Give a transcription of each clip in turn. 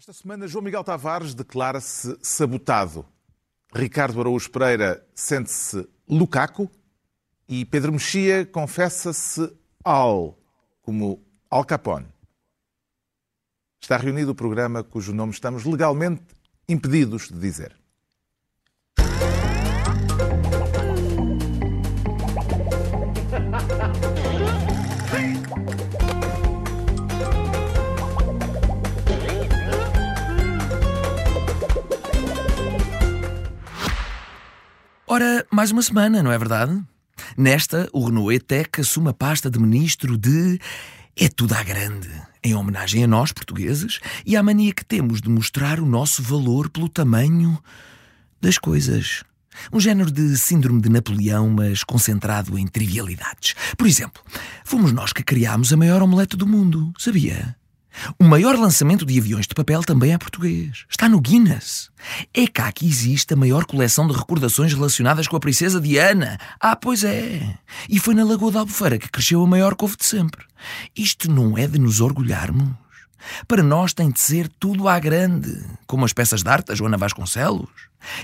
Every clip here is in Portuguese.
Esta semana, João Miguel Tavares declara-se sabotado. Ricardo Araújo Pereira sente-se Lukaku e Pedro Mexia confessa-se Al, como Al Capone. Está reunido o programa cujo nome estamos legalmente impedidos de dizer. Ora, mais uma semana, não é verdade? Nesta, o Renault E-Tech assume a pasta de ministro de. É tudo à grande, em homenagem a nós, portugueses, e à mania que temos de mostrar o nosso valor pelo tamanho das coisas. Um género de síndrome de Napoleão, mas concentrado em trivialidades. Por exemplo, fomos nós que criámos a maior omelete do mundo, sabia? O maior lançamento de aviões de papel também é português. Está no Guinness. É cá que existe a maior coleção de recordações relacionadas com a princesa Diana. Ah, pois é. E foi na Lagoa da Albufeira que cresceu a maior couve de sempre. Isto não é de nos orgulharmos? Para nós tem de ser tudo à grande, como as peças de arte da Joana Vasconcelos.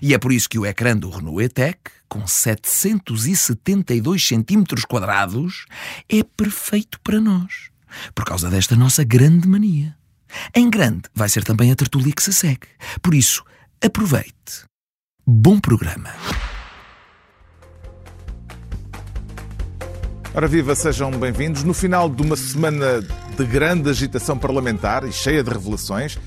E é por isso que o ecrã do Renault E-Tech, com 772 centímetros quadrados, é perfeito para nós por causa desta nossa grande mania. Em grande vai ser também a tertúlia que se segue. Por isso, aproveite. Bom programa. Ora viva, sejam bem-vindos. No final de uma semana de grande agitação parlamentar e cheia de revelações,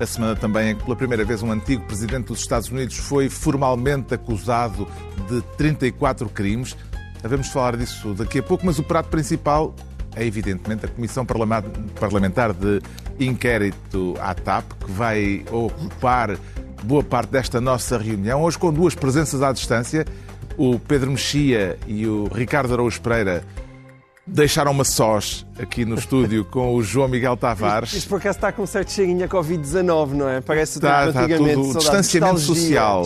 a semana também em que pela primeira vez um antigo presidente dos Estados Unidos foi formalmente acusado de 34 crimes. Havemos falar disso daqui a pouco, mas o prato principal é evidentemente a Comissão Parlamentar de Inquérito à TAP, que vai ocupar boa parte desta nossa reunião, hoje com duas presenças à distância. O Pedro Mexia e o Ricardo Araújo Pereira deixaram-me sós aqui no estúdio com o João Miguel Tavares. Isto, isto por acaso está com um certo cheirinho a Covid-19, não é? Parece está, está tudo distanciamento social.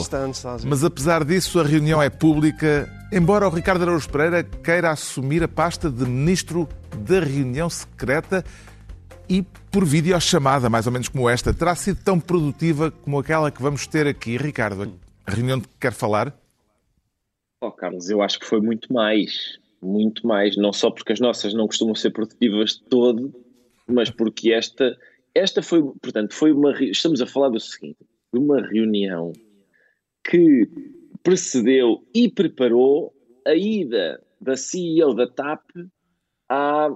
Mas apesar disso, a reunião é pública, embora o Ricardo Araújo Pereira queira assumir a pasta de Ministro da reunião secreta e por videochamada, mais ou menos como esta. Terá sido tão produtiva como aquela que vamos ter aqui. Ricardo, a reunião de que quer falar? Oh, Carlos, eu acho que foi muito mais. Muito mais. Não só porque as nossas não costumam ser produtivas de todo, mas porque esta, esta foi, portanto, foi uma. Estamos a falar do seguinte: de uma reunião que precedeu e preparou a ida da CEO da TAP à,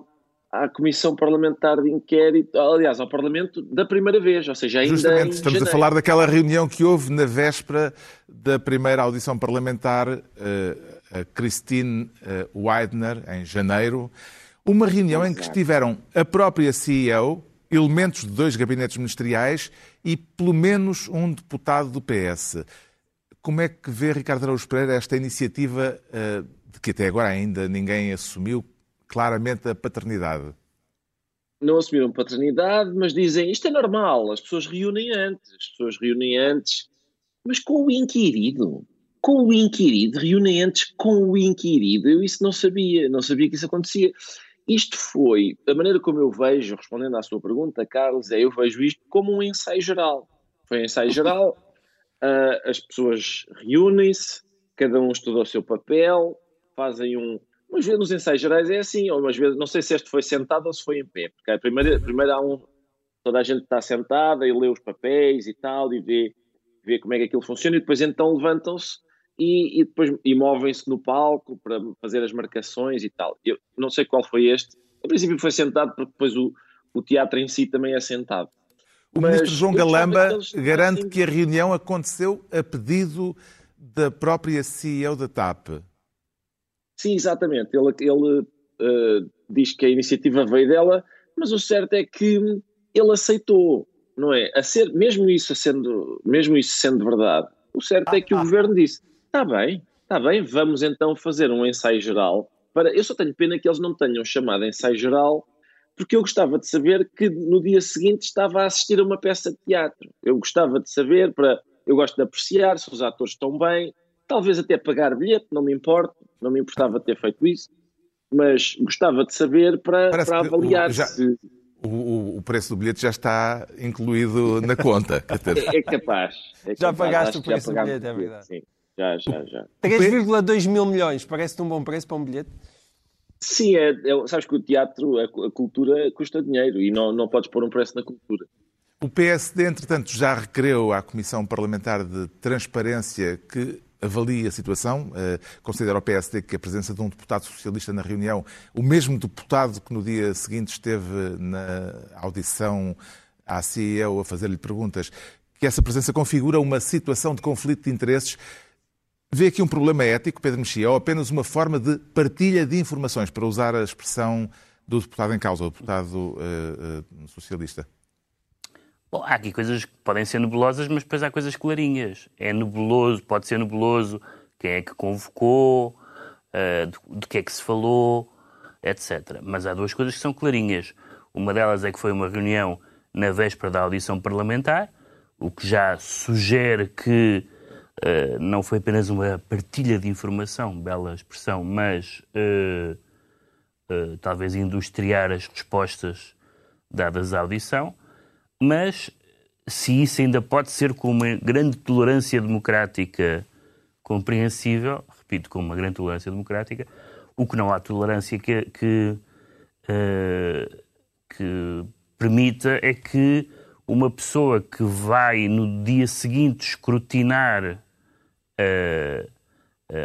à Comissão Parlamentar de Inquérito, aliás, ao Parlamento da primeira vez, ou seja, ainda Justamente, estamos janeiro. a falar daquela reunião que houve na véspera da primeira audição parlamentar, eh, a Christine eh, Weidner, em janeiro, uma reunião Exato. em que estiveram a própria CEO, elementos de dois gabinetes ministeriais e pelo menos um deputado do PS. Como é que vê Ricardo Araújo Pereira esta iniciativa eh, de que até agora ainda ninguém assumiu claramente a paternidade. Não assumiram paternidade, mas dizem isto é normal, as pessoas reúnem antes, as pessoas reúnem antes, mas com o inquirido. Com o inquirido, reúnem antes com o inquirido. Eu isso não sabia, não sabia que isso acontecia. Isto foi, a maneira como eu vejo, respondendo à sua pergunta, Carlos, é eu vejo isto como um ensaio geral. Foi um ensaio geral, uh, as pessoas reúnem-se, cada um estuda o seu papel, fazem um, Umas vezes nos ensaios gerais é assim, ou vezes, não sei se este foi sentado ou se foi em pé, porque a primeira, primeiro há um, toda a gente está sentada e lê os papéis e tal, e vê, vê como é que aquilo funciona, e depois então levantam-se e, e, depois e movem-se no palco para fazer as marcações e tal. Eu não sei qual foi este, em princípio foi sentado, porque depois o, o teatro em si também é sentado. O Mas ministro João Galamba garante que a reunião aconteceu a pedido da própria CEO da TAP. Sim, exatamente. Ele, ele uh, diz que a iniciativa veio dela, mas o certo é que ele aceitou, não é? A ser, mesmo isso sendo, mesmo isso sendo verdade, o certo é que o governo disse: está bem, está bem, vamos então fazer um ensaio geral. Para, eu só tenho pena que eles não tenham chamado ensaio geral, porque eu gostava de saber que no dia seguinte estava a assistir a uma peça de teatro. Eu gostava de saber, para, eu gosto de apreciar se os atores estão bem, talvez até pagar bilhete, não me importa, não me importava ter feito isso, mas gostava de saber para, para avaliar já, se. o, o, preço do bilhete já está incluído na conta. É, é capaz. É já pagaste o preço do bilhete, é verdade. Sim, já, já, já. 3,2 mil milhões, parece-te um bom preço para um bilhete? Sim, é, é, sabes que o teatro, a, a, cultura custa dinheiro e não, não podes pôr um preço na cultura. O PSD, entretanto, já requereu à Comissão Parlamentar de Transparência que avalie a situação. Uh, considera o PSD que a presença de um deputado socialista na reunião, o mesmo deputado que no dia seguinte esteve na audição à CEO a fazer-lhe perguntas, que essa presença configura uma situação de conflito de interesses. Vê aqui um problema ético, Pedro Mexia, ou apenas uma forma de partilha de informações, para usar a expressão do deputado em causa, o deputado uh, uh, socialista? Bom, há aqui coisas que podem ser nebulosas, mas depois há coisas clarinhas. É nebuloso, pode ser nebuloso quem é que convocou, uh, que é que se falou, etc. Mas há duas coisas que são clarinhas. Uma delas é que foi uma reunião na véspera da audição parlamentar, o que já sugere que uh, não foi apenas uma partilha de informação, bela expressão, mas uh, uh, talvez industriar as respostas dadas à audição. Mas se isso ainda pode ser com uma grande tolerância democrática compreensível, repito, com uma grande tolerância democrática, o que não há tolerância que, que, que permita é que uma pessoa que vai no dia seguinte escrutinar uh,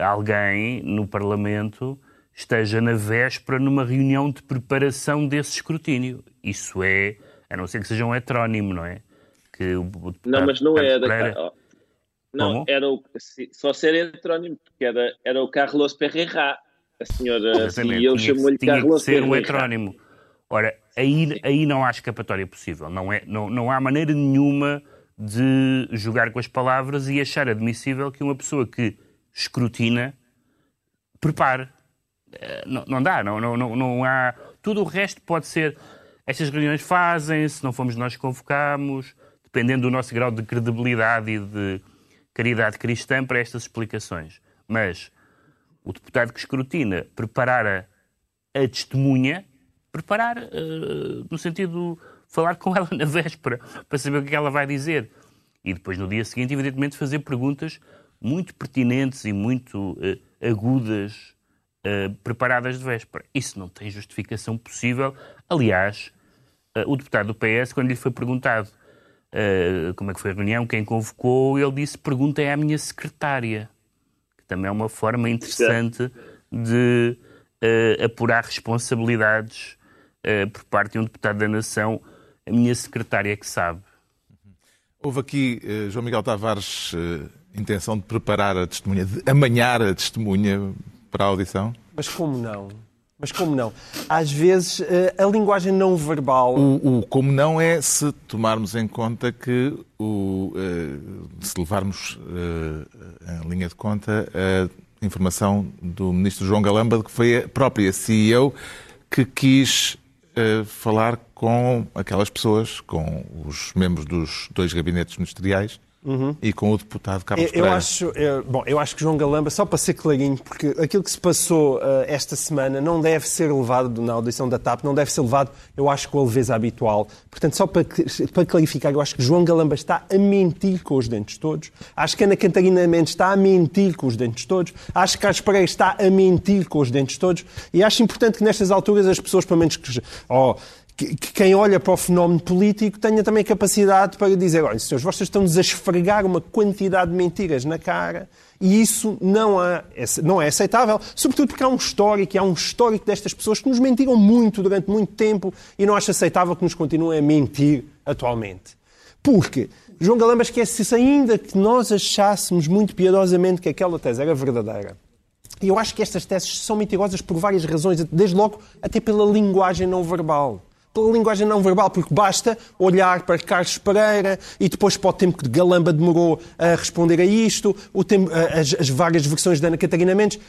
alguém no Parlamento esteja na véspera numa reunião de preparação desse escrutínio. Isso é a não ser que seja um heterónimo, não é? Que o, o, não, mas não é da Não, Como? era o, só ser heterónimo, porque era, era o Carlos Perreira. A senhora e eu chamou-lhe Carlos ser um heterónimo. Ora, aí, aí não há escapatória possível. Não, é, não, não há maneira nenhuma de jogar com as palavras e achar admissível que uma pessoa que escrutina prepare. Eh, não, não dá, não, não, não, há. Tudo o resto pode ser. Estas reuniões fazem-se, não fomos nós que convocámos, dependendo do nosso grau de credibilidade e de caridade cristã para estas explicações. Mas o deputado que escrutina preparar a, a testemunha, preparar uh, no sentido falar com ela na véspera, para saber o que ela vai dizer. E depois, no dia seguinte, evidentemente, fazer perguntas muito pertinentes e muito uh, agudas uh, preparadas de véspera. Isso não tem justificação possível. Aliás, uh, o deputado do PS, quando lhe foi perguntado como é que foi a reunião, quem convocou, ele disse: perguntem à minha secretária. Que também é uma forma interessante de apurar responsabilidades por parte de um deputado da nação. A minha secretária é que sabe. Houve aqui, João Miguel Tavares, intenção de preparar a testemunha, de amanhar a testemunha para a audição? Mas como não? Mas como não? Às vezes eh, a linguagem não verbal. O, o como não é se tomarmos em conta que o, eh, se levarmos eh, em linha de conta a informação do ministro João Galamba, que foi a própria CEO que quis falar com aquelas pessoas, com os membros dos dois gabinetes ministeriais Uhum. e com o deputado Carlos eu, Pereira. Acho, eu, bom, eu acho que João Galamba, só para ser clarinho, porque aquilo que se passou uh, esta semana não deve ser levado na audição da TAP, não deve ser levado, eu acho, com a leveza habitual. Portanto, só para, para clarificar, eu acho que João Galamba está a mentir com os dentes todos. Acho que Ana Catarina Mendes está a mentir com os dentes todos. Acho que Carlos Pereira está a mentir com os dentes todos. E acho importante que nestas alturas as pessoas, pelo menos que... Oh, que, que, quem olha para o fenómeno político tenha também capacidade para dizer: olha, senhores, vocês estão-nos a esfregar uma quantidade de mentiras na cara e isso não, é não é aceitável, sobretudo porque há um histórico, há um histórico destas pessoas que nos mentiram muito durante muito tempo e não acho aceitável que nos continuem a mentir atualmente. Porque João Galamba esquece-se ainda que nós achássemos muito piedosamente que aquela tese era verdadeira. E eu acho que estas teses são mentirosas por várias razões, desde logo até pela linguagem não verbal pela linguagem não verbal, porque basta olhar para Carlos Pereira e depois para o tempo que Galamba demorou a responder a isto, o tempo, as, as várias versões da Ana Catarina Mendes,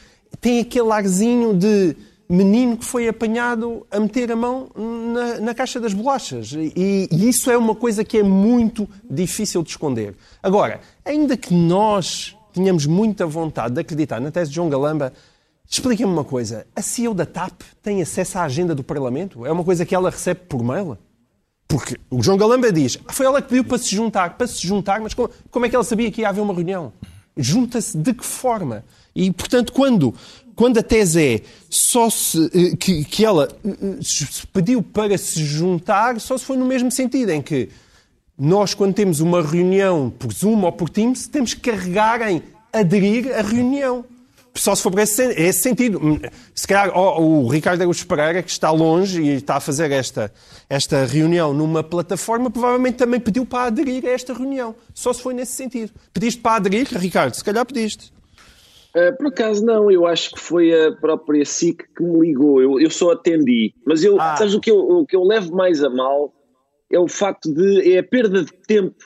tem aquele arzinho de menino que foi apanhado a meter a mão na, na caixa das bolachas. E, e, isso é uma coisa que é muito difícil de esconder. Agora, ainda que nós tínhamos muita vontade de acreditar na tese de João Galamba, Expliquem-me uma coisa. A CEO da TAP tem acesso à agenda do Parlamento? É uma coisa que ela recebe por mail? Porque o João Galamba diz, ah, foi ela que pediu para se juntar, para se juntar, mas como, como é que ela sabia que ia haver uma reunião? Junta-se de que forma? E, portanto, quando, quando a tese é só se, eh, que, que ela eh, se pediu para se juntar, só se foi no mesmo sentido, em que nós, quando temos uma reunião por Zoom ou por Teams, temos que carregar em aderir à reunião. Só se for para esse, esse sentido. Se calhar o, o Ricardo Araújo Pereira, que está longe e está a fazer esta, esta reunião numa plataforma, provavelmente também pediu para aderir a esta reunião. Só se foi nesse sentido. Pediste para aderir, Ricardo? Se calhar pediste. Uh, por acaso não, eu acho que foi a própria SIC que me ligou. Eu, eu só atendi. Mas eu, ah. sabes o que eu, o que eu levo mais a mal é o facto de é a perda de tempo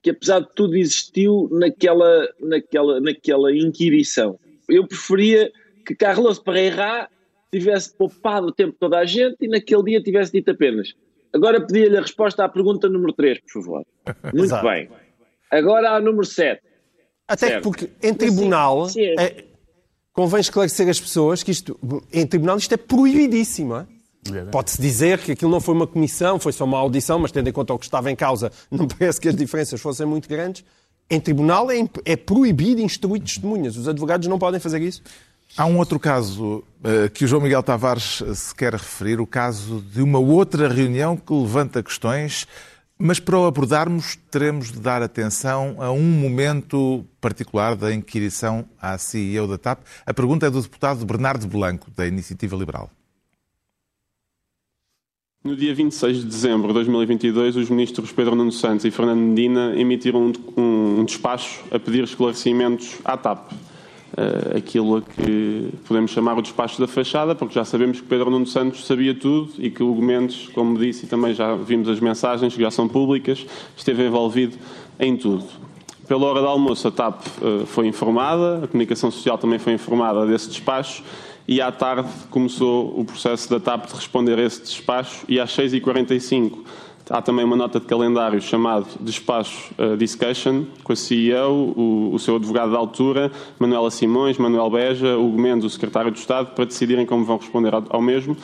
que apesar de tudo existiu naquela, naquela, naquela inquirição eu preferia que Carlos Pereira tivesse poupado o tempo de toda a gente e naquele dia tivesse dito apenas. Agora pedia-lhe a resposta à pergunta número 3, por favor. Muito bem. Agora à número 7. Até certo. porque em tribunal sim, sim. É, convém esclarecer as pessoas que isto, em tribunal isto é proibidíssimo. É? Pode-se dizer que aquilo não foi uma comissão, foi só uma audição, mas tendo em conta o que estava em causa, não parece que as diferenças fossem muito grandes. Em tribunal é, é proibido instruir testemunhas. Os advogados não podem fazer isso. Há um outro caso uh, que o João Miguel Tavares se quer referir, o caso de uma outra reunião que levanta questões, mas para o abordarmos teremos de dar atenção a um momento particular da inquirição à CEO da TAP. A pergunta é do deputado Bernardo Blanco, da Iniciativa Liberal. No dia 26 de dezembro de 2022, os ministros Pedro Nuno Santos e Fernando Medina emitiram um, um, despacho a pedir esclarecimentos à TAP. Uh, aquilo a que podemos chamar o despacho da fachada, porque já sabemos que Pedro Nuno Santos sabia tudo e que o Gomes, como disse, e também já vimos as mensagens que já são públicas, esteve envolvido em tudo. Pela hora do almoço, a TAP uh, foi informada, a comunicação social também foi informada desse despacho e à tarde começou o processo da TAP de responder a esse despacho e às 6h45 há também uma nota de calendário chamado Despacho uh, Discussion com a CEO, o, o, seu advogado da altura, Manuela Simões, Manuel Beja, Hugo Mendes, o secretário de Estado, para decidirem como vão responder ao, ao mesmo.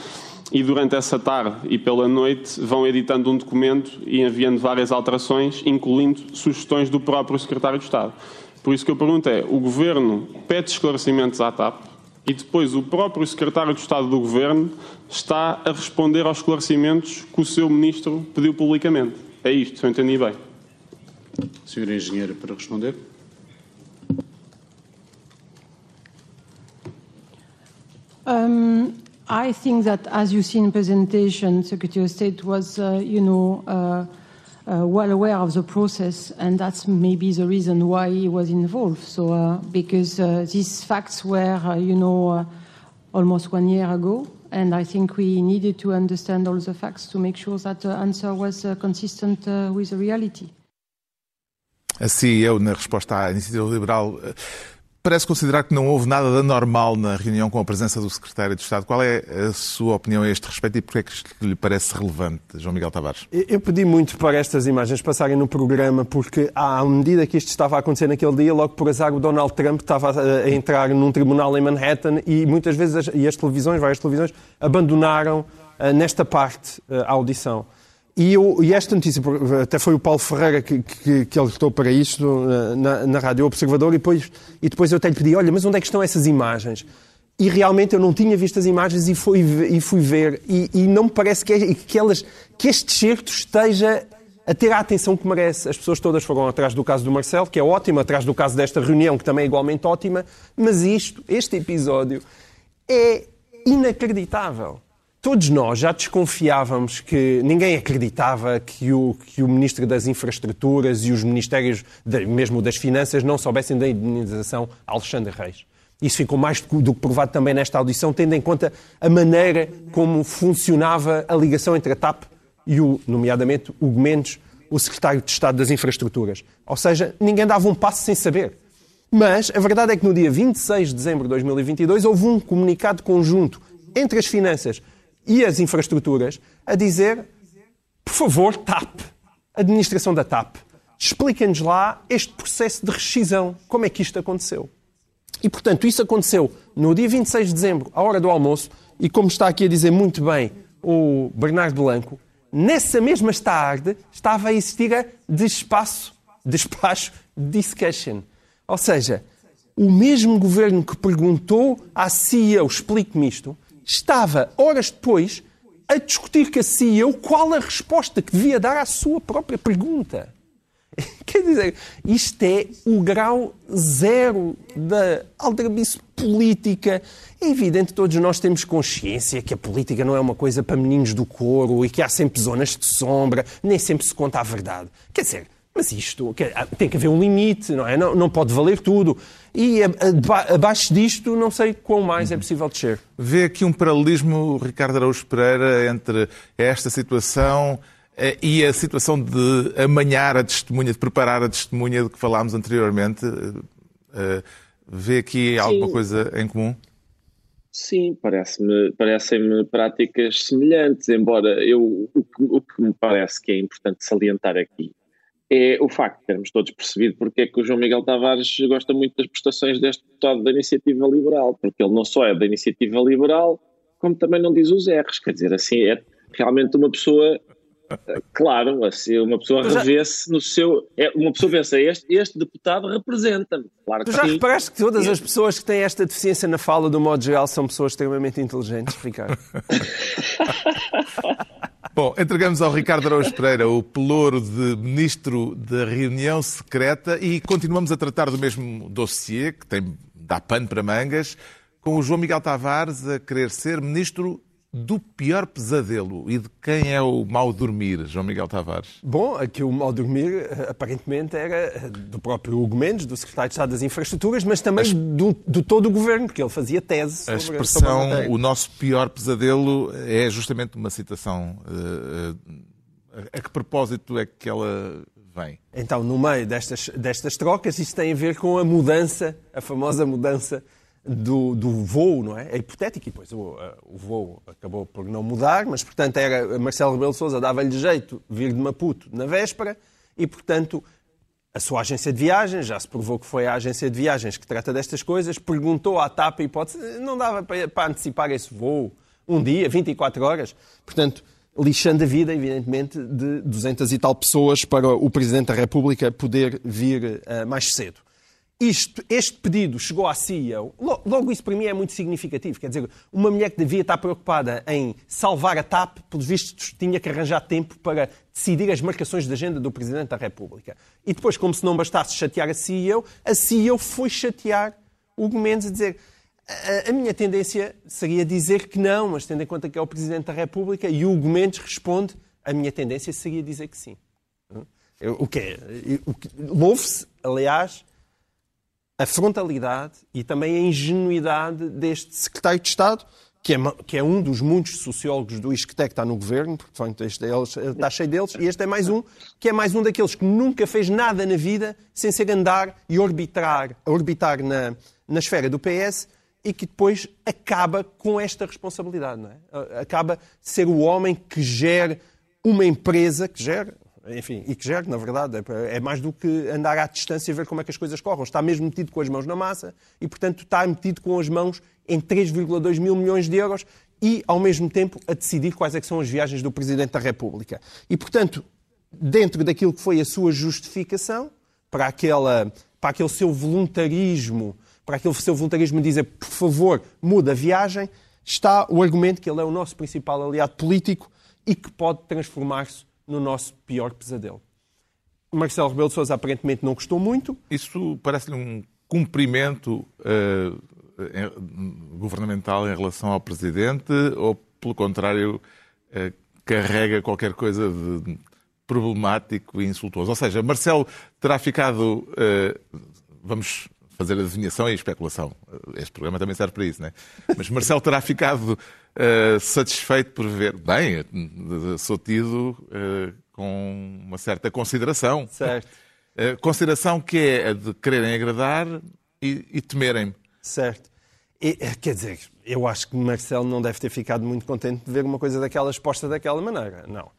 E durante essa tarde e pela noite vão editando um documento e enviando várias alterações, incluindo sugestões do próprio secretário de Estado. Por isso que eu pergunto é, o Governo pede esclarecimentos à TAP, e depois o próprio secretário de Estado do Governo está a responder aos esclarecimentos que o seu ministro pediu publicamente. É isto, se eu entendi bem. Senhora Engenheira, para responder. Um, I think that, as you see in presentation, Secretary of State was, uh, you know, uh, well aware of the process, and that's maybe the reason why he was involved. So, uh, because uh, these facts were, uh, you know, uh, almost one year ago, and I think we needed to understand all the facts to make sure that the answer was uh, consistent with the reality. Assim, eu, na resposta à iniciativa liberal, Parece considerar que não houve nada de anormal na reunião com a presença do Secretário de Estado. Qual é a sua opinião a este respeito e porquê é que lhe parece relevante, João Miguel Tavares? Eu pedi muito para estas imagens passarem no programa porque, à medida que isto estava a acontecer naquele dia, logo por azar o Donald Trump estava a entrar num tribunal em Manhattan e muitas vezes as, e as televisões, várias televisões, abandonaram uh, nesta parte uh, a audição. E, eu, e, esta notícia, até foi o Paulo Ferreira que, que, que alertou para isto na, na Rádio Observador, e depois, e depois eu até lhe pedi, olha, mas onde é que estão essas imagens? E realmente eu não tinha visto as imagens e fui, e fui ver, e, e não me parece que, que, elas, que este certo esteja a ter a atenção que merece. As pessoas todas foram atrás do caso do Marcelo, que é ótimo, atrás do caso desta reunião, que também é igualmente ótima, mas isto, este episódio, é inacreditável. Todos nós já desconfiávamos que ninguém acreditava que o, que o Ministro das Infraestruturas e os Ministérios, de, mesmo das Finanças, não soubessem da indenização a Alexandre Reis. Isso ficou mais do que provado também nesta audição, tendo em conta a maneira como funcionava a ligação entre a TAP e, o, nomeadamente, o Mendes, o Secretário de Estado das Infraestruturas. Ou seja, ninguém dava um passo sem saber. Mas a verdade é que no dia 26 de dezembro de 2022 houve um comunicado conjunto entre as finanças e as infraestruturas a dizer, por favor, TAP, administração da TAP, expliquem-nos lá este processo de rescisão, como é que isto aconteceu. E, portanto, isso aconteceu no dia 26 de dezembro, à hora do almoço, e como está aqui a dizer muito bem o Bernardo Blanco, nessa mesma tarde, estava a existir a despaço, despacho discussion. Ou seja, o mesmo governo que perguntou à CEO, explique-me isto, estava, horas depois, a discutir com a CEO qual a resposta que devia dar à sua própria pergunta. Quer dizer, isto é o grau zero da aldrabice política. É evidente que todos nós temos consciência que a política não é uma coisa para meninos do coro e que há sempre zonas de sombra, nem sempre se conta a verdade. Quer dizer, mas isto tem que haver um limite, não é? Não, não pode valer tudo. E abaixo disto, não sei quão mais é possível descer. Vê aqui um paralelismo, Ricardo Araújo Pereira, entre esta situação eh, e a situação de amanhar a testemunha, de preparar a testemunha de que falámos anteriormente. Eh, vê aqui alguma Sim. coisa em comum? Sim, parece-me, parecem-me práticas semelhantes, embora eu, o, que, o que me parece que é importante salientar aqui é o facto de termos todos percebido porque é que o João Miguel Tavares gosta muito das prestações deste deputado da Iniciativa Liberal, porque ele não só é da Iniciativa Liberal, como também não diz os erros, quer dizer, assim, é realmente uma pessoa Claro, assim, uma pessoa já... revê-se no seu. É, uma pessoa pensa, este, este deputado representa-me. Claro tu já sim. reparaste que todas as pessoas que têm esta deficiência na fala, do modo geral, são pessoas extremamente inteligentes, Ricardo? Bom, entregamos ao Ricardo Araújo Pereira o pelouro de ministro da reunião secreta e continuamos a tratar do mesmo dossiê, que tem, dá pano para mangas, com o João Miguel Tavares a querer ser ministro do pior pesadelo e de quem é o mal dormir, João Miguel Tavares? Bom, aqui o mal dormir aparentemente era do próprio Hugo Mendes, do secretário de Estado das Infraestruturas, mas também As... do, do, todo o governo, porque ele fazia tese sobre A expressão sobre a o nosso pior pesadelo é justamente uma citação. Uh, a que propósito é que ela vem? Então, no meio destas, destas trocas, isto tem a ver com a mudança, a famosa mudança do, do voo, não é? É hipotético e depois o, o voo acabou por não mudar, mas portanto era Marcelo Rebelo de Sousa dava-lhe jeito vir de Maputo na véspera e portanto a sua agência de viagens, já se provou que foi a agência de viagens que trata destas coisas, perguntou à TAP a hipótese, não dava para, para antecipar esse voo um dia, 24 horas. Portanto, lixando a vida, evidentemente, de 200 e tal pessoas para o Presidente da República poder vir uh, mais cedo isto, este pedido chegou à CEO, logo isso para mim é muito significativo. Quer dizer, uma mulher que devia estar preocupada em salvar a TAP, pelos vistos, tinha que arranjar tempo para decidir as marcações de agenda do Presidente da República. E depois, como se não bastasse chatear a CEO, a CEO foi chatear o Mendes a dizer a, minha tendência seria dizer que não, mas tendo em conta que é o Presidente da República, e o Mendes responde, a minha tendência seria dizer que sim. Hum? O que é? Louve-se, aliás, a frontalidade e também a ingenuidade deste secretário de Estado, que é, que é um dos muitos sociólogos do ISCTE que está no governo, porque este é, está cheio deles, e este é mais um, que é mais um daqueles que nunca fez nada na vida sem ser andar e orbitar, orbitar na, na esfera do PS e que depois acaba com esta responsabilidade. Não é? Acaba ser o homem que gera uma empresa, que gera, enfim, e que gere, na verdade, é, é mais do que andar à distância e ver como é que as coisas corram. Está mesmo metido com as mãos na massa e, portanto, está metido com as mãos em 3,2 mil milhões de euros e, ao mesmo tempo, a decidir quais é são as viagens do Presidente da República. E, portanto, dentro daquilo que foi a sua justificação para, aquela, para aquele seu voluntarismo, para aquele seu voluntarismo de dizer, por favor, muda a viagem, está o argumento que ele é o nosso principal aliado político e que pode transformar-se no nosso pior pesadelo. Marcelo Rebelo de Sousa aparentemente não gostou muito. Isso parece-lhe um cumprimento uh, governamental em relação ao Presidente ou, pelo contrário, uh, carrega qualquer coisa de problemático e insultuoso? Ou seja, Marcelo terá ficado, uh, vamos fazer adivinhação e especulação. Este programa também serve para isso, não é? Mas Marcelo terá ficado uh, satisfeito por ver. Bem, sou tido uh, com uma certa consideração. Certo. Uh, consideração que é a de quererem agradar e, e temerem-me. Certo. E, quer dizer, eu acho que Marcelo não deve ter ficado muito contente de ver uma coisa daquela exposta daquela maneira. Não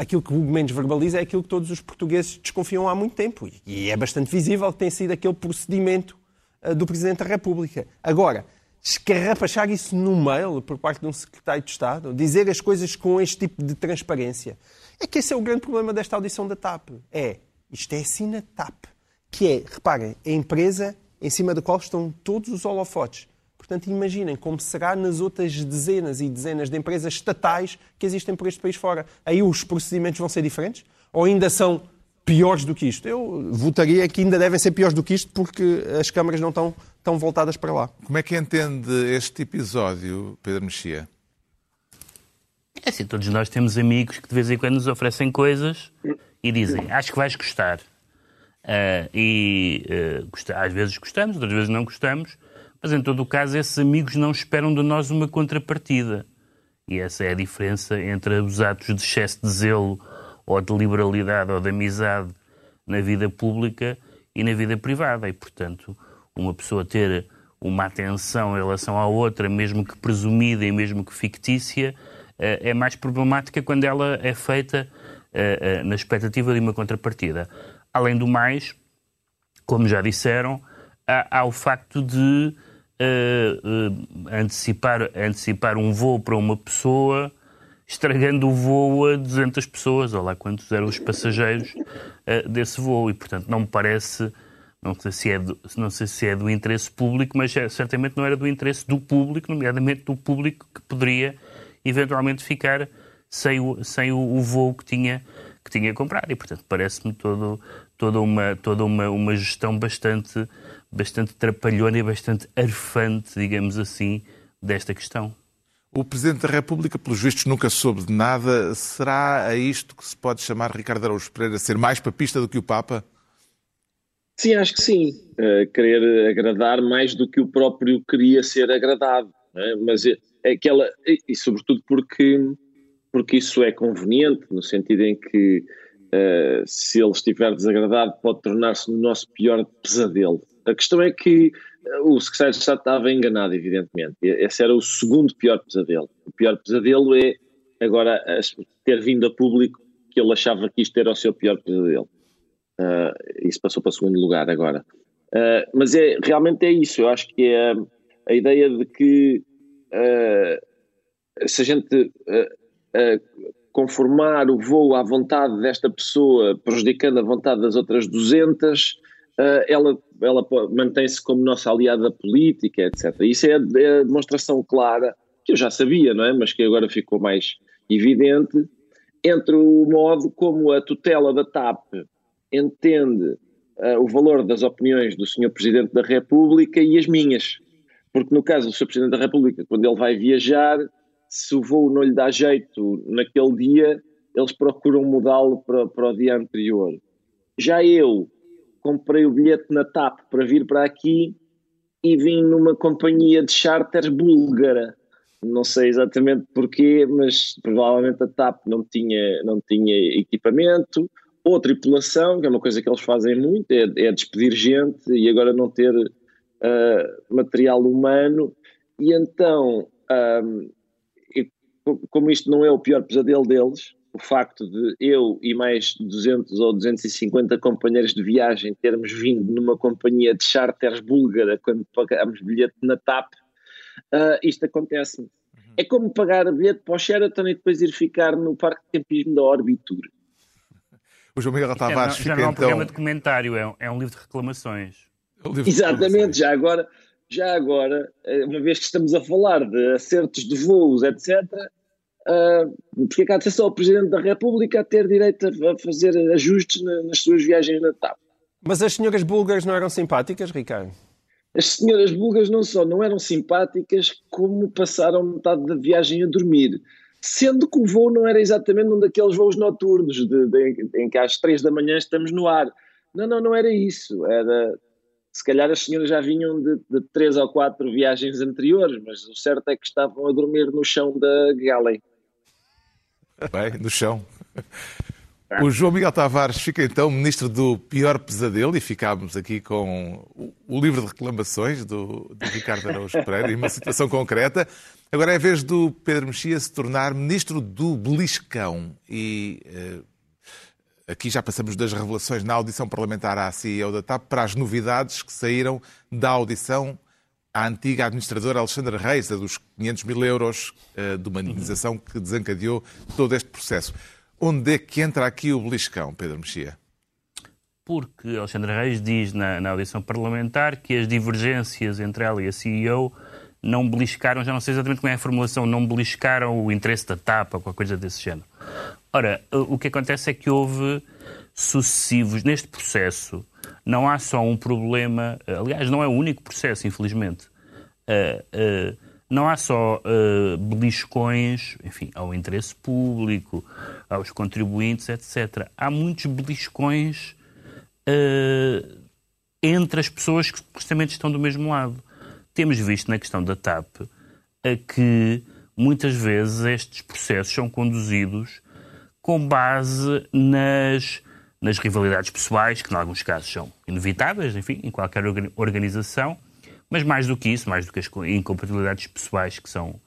aquilo que o Mendes verbaliza é aquilo que todos os portugueses desconfiam há muito tempo. E é bastante visível que tem sido aquele procedimento uh, do Presidente da República. Agora, escarrapachar isso no mail por parte de um secretário de Estado, dizer as coisas com este tipo de transparência. É que esse é o grande problema desta audição da TAP. É, isto é assim na TAP, que é, reparem, a empresa em cima da qual estão todos os holofotes. Portanto, imaginem como será nas outras dezenas e dezenas de empresas estatais que existem por este país fora. Aí os procedimentos vão ser diferentes? Ou ainda são piores do que isto? Eu votaria que ainda devem ser piores do que isto porque as câmaras não estão tão voltadas para lá. Como é que entende este episódio, Pedro Mexia? É assim, todos nós temos amigos que de vez em quando nos oferecem coisas e dizem, acho que vais gostar. Uh, e uh, às vezes gostamos, outras vezes não gostamos, mas em todo o caso esses amigos não esperam de nós uma contrapartida. E essa é a diferença entre os atos de excesso de zelo ou de liberalidade ou de amizade na vida pública e na vida privada. E, portanto, uma pessoa ter uma atenção em relação à outra, mesmo que presumida e mesmo que fictícia, eh, é mais problemática quando ela é feita eh, eh, na expectativa de uma contrapartida. Além do mais, como já disseram, há, há o facto de antecipar, antecipar um voo para uma pessoa, estragando o voo a 200 pessoas, ou lá quantos eram os passageiros uh, desse voo. E, portanto, não me parece, não sei, se é do, não sei se é do interesse público, mas é, certamente não era do interesse do público, nomeadamente do público que poderia eventualmente ficar sem o, sem o, o voo que tinha, que tinha comprado. E, portanto, parece-me todo, toda, uma, toda uma, uma gestão bastante bastante trapalhona e bastante arfante, digamos assim, desta questão. O Presidente da República, pelos vistos, nunca soube de nada. Será a isto que se pode chamar Ricardo Araújo Pereira ser mais papista do que o Papa? Sim, acho que sim. Uh, querer agradar mais do que o próprio queria ser agradado. É? Mas é, é aquela. E, e, sobretudo porque, porque isso é conveniente, no sentido em que uh, se ele estiver desagradado, pode tornar-se no nosso pior pesadelo. A questão é que eh, o secretário de Estado estava enganado, evidentemente. Esse era o segundo pior pesadelo. O pior pesadelo é agora ter vindo a público que ele achava que isto era o seu pior pesadelo. Uh, isso passou para segundo lugar agora. Uh, mas é, realmente é isso. Eu acho que é a, a ideia de que uh, se a gente conformar o voo à vontade desta pessoa, prejudicando a vontade das outras 200, ela ela mantém-se como nossa aliada política, etc. Isso é é a, demonstração clara, que eu já sabia, não é? Mas que agora ficou mais evidente, entre o modo como a tutela da TAP entende uh, o valor das opiniões do Sr. Presidente da República e as minhas. Porque no caso do Sr. Presidente da República, quando ele vai viajar, se o voo não lhe dá jeito naquele dia, eles procuram mudá-lo para, para o dia anterior. Já eu, comprei o bilhete na TAP para vir para aqui e vim numa companhia de charters búlgara. Não sei exatamente porquê, mas provavelmente a TAP não tinha, não tinha equipamento, ou tripulação, que é uma coisa que eles fazem muito, é, é despedir gente e agora não ter uh, material humano. E então, um, como isto não é o pior pesadelo deles, o facto de eu e mais 200 ou 250 companheiros de viagem termos vindo numa companhia de charters búlgara quando pagamos bilhete na TAP, uh, isto acontece-me. Uhum. É como pagar bilhete para o Sheraton e depois ir ficar no Parque de Campismo da Orbitur. O João Miguel Tavares já, já não é um então... programa de comentário, é um, é um livro de reclamações. É um livro Exatamente, de reclamações. já agora, já agora, eh, uma vez que estamos a falar de acertos de voos, etc., Uh, porque é que há de ser só o Presidente da República a ter direito a fazer ajustes na, nas suas viagens na TAP. Mas as senhoras búlgaras não eram simpáticas, Ricardo? As senhoras búlgaras não só não eram simpáticas, como passaram metade da viagem a dormir. Sendo que o voo não era exatamente um daqueles voos noturnos de, de, em que às três da manhã estamos no ar. Não, não, não era isso. Era se calhar as senhoras já vinham de, de, três ou quatro viagens anteriores, mas o certo é que estavam a dormir no chão da galley. Bem, no chão. O João Miguel Tavares fica então ministro do pior pesadelo e ficámos aqui com o livro de reclamações do, do Ricardo Araújo Pereira e uma situação concreta. Agora é a vez do Pedro Mexia se tornar ministro do beliscão e uh, aqui já passamos das revelações na audição parlamentar à CEO da TAP para as novidades que saíram da audição à antiga administradora Alexandra Reis, a dos 500 mil euros uh, de uma indenização que desencadeou todo este processo. Onde é que entra aqui o beliscão, Pedro Mexia? Porque Alexandra Reis diz na, na audição parlamentar que as divergências entre ela e a CEO não beliscaram, já não sei exatamente como é a formulação, não beliscaram o interesse da TAP ou qualquer coisa desse género. Ora, o que acontece é que houve sucessivos neste processo. Não há só um problema, aliás, não é o único processo, infelizmente. Uh, uh, não há só uh, beliscões, enfim, ao interesse público, aos contribuintes, etc. Há muitos beliscões entre as pessoas que supostamente estão do mesmo lado temos visto na questão da TAP que muitas vezes estes processos são conduzidos com base nas, nas rivalidades pessoais, que em alguns casos são inevitáveis, enfim, em qualquer organização, mas mais do que isso, mais do que as incompatibilidades pessoais que são,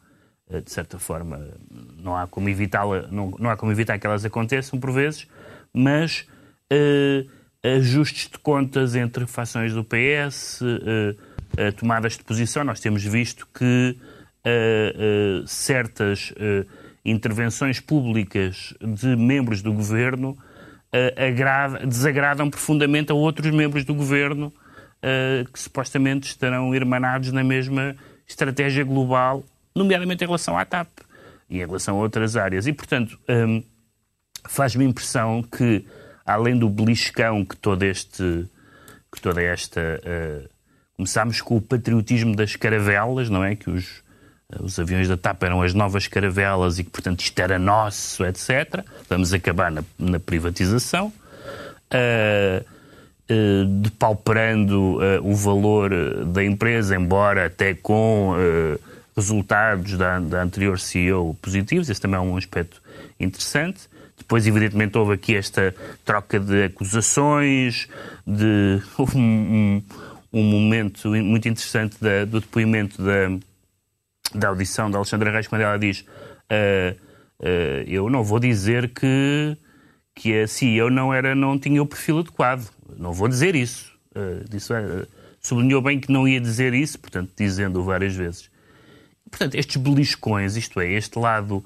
eh, de certa forma, não há como evitá não, não há como evitar que elas aconteçam por vezes, mas uh, ajustes de contas entre fações do PS, uh, uh, tomadas de posição. Nós temos visto que certas intervenções públicas de membros do governo agrada, desagradam profundamente a outros membros do governo que supostamente estarão irmanados na mesma estratégia global, nomeadamente em relação à TAP e em relação a outras áreas. E, portanto, um, faz-me impressão que, além do beliscão que todo este que toda esta uh, Começámos com o patriotismo das caravelas, não é? Que os, eh, os aviões da TAP eram as novas caravelas e que, portanto, isto era nosso, etc. Vamos acabar na, na privatização. Uh, uh, depauperando uh, o valor da empresa, embora até com resultados da, da anterior CEO positivos. Esse também é um aspecto interessante. Depois, evidentemente, houve aqui esta troca de acusações, de um, um, um momento muito interessante da, do depoimento da, da audição da Alexandra Reis, quando ela diz: uh, uh, Eu não vou dizer que, que a CEO não, era, não tinha o perfil adequado. Não vou dizer isso. Uh, disse, sublinhou bem que não ia dizer isso, portanto, dizendo várias vezes. Portanto, estes beliscões, isto é, este lado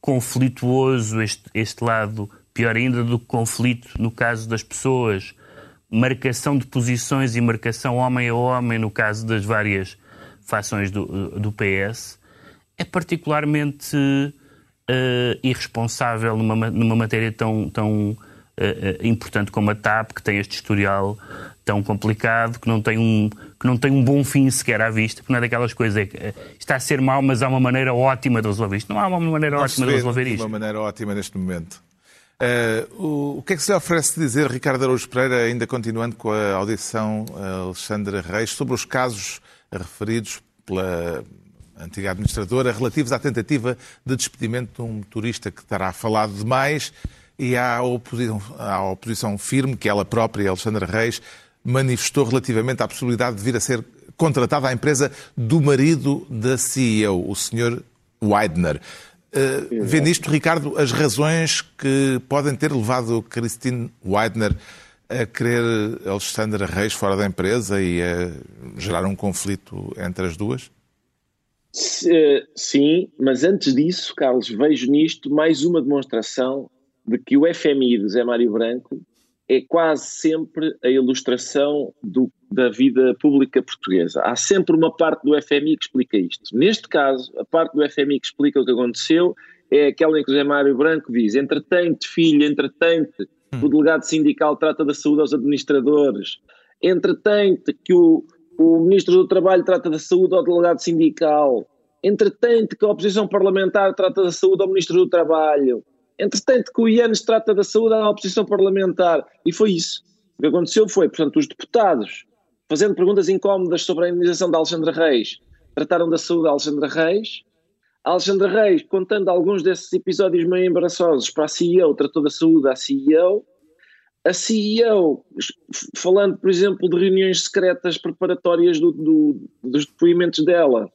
conflituoso, este, este lado, pior ainda do que conflito, no caso das pessoas, marcação de posições e marcação homem a homem, no caso das várias fações do, do PS, é particularmente uh, irresponsável numa, numa matéria tão, tão uh, importante como a TAP, que tem este historial tão complicado, que não tem um, que não tem um bom fim sequer à vista, porque não é daquelas coisas, é que está a ser mau, mas há uma maneira ótima de resolver isto. Não há uma maneira não ótima de resolver isto. uma maneira ótima neste momento. Uh, o, o, que é que se lhe oferece dizer, Ricardo Araújo Pereira, ainda continuando com a audição a Alexandra Reis, sobre os casos referidos pela antiga administradora relativos à tentativa de despedimento de um motorista que terá falado demais e à oposição, à oposição firme que ela própria, Alexandra Reis, manifestou relativamente à possibilidade de vir a ser contratada à empresa do marido da CEO, o Sr. Weidner. Uh, vê nisto, Ricardo, as razões que podem ter levado Christine Weidner a querer Alexandra Reis fora da empresa e a gerar um conflito entre as duas? Sim, mas antes disso, Carlos, vejo nisto mais uma demonstração de que o FMI de Zé Mário Branco é quase sempre a ilustração do, da vida pública portuguesa. Há sempre uma parte do FMI que explica isto. Neste caso, a parte do FMI que explica o que aconteceu é aquela em que o José Mário Branco diz: entretente, filho, entretente. O delegado sindical trata da saúde aos administradores, entretente, que o, o Ministro do Trabalho trata da saúde ao delegado sindical, entretente, que a oposição parlamentar trata da saúde ao Ministro do Trabalho Entretanto, que o IANES trata da saúde à oposição parlamentar. E foi isso. O que aconteceu foi, portanto, os deputados, fazendo perguntas incómodas sobre a indenização da Alexandra Reis, trataram da saúde da Alexandra Reis. A Alexandra Reis, contando alguns desses episódios meio embaraçosos para a CEO, tratou da saúde à CEO. A CEO, falando, por exemplo, de reuniões secretas preparatórias do, do, dos depoimentos dela,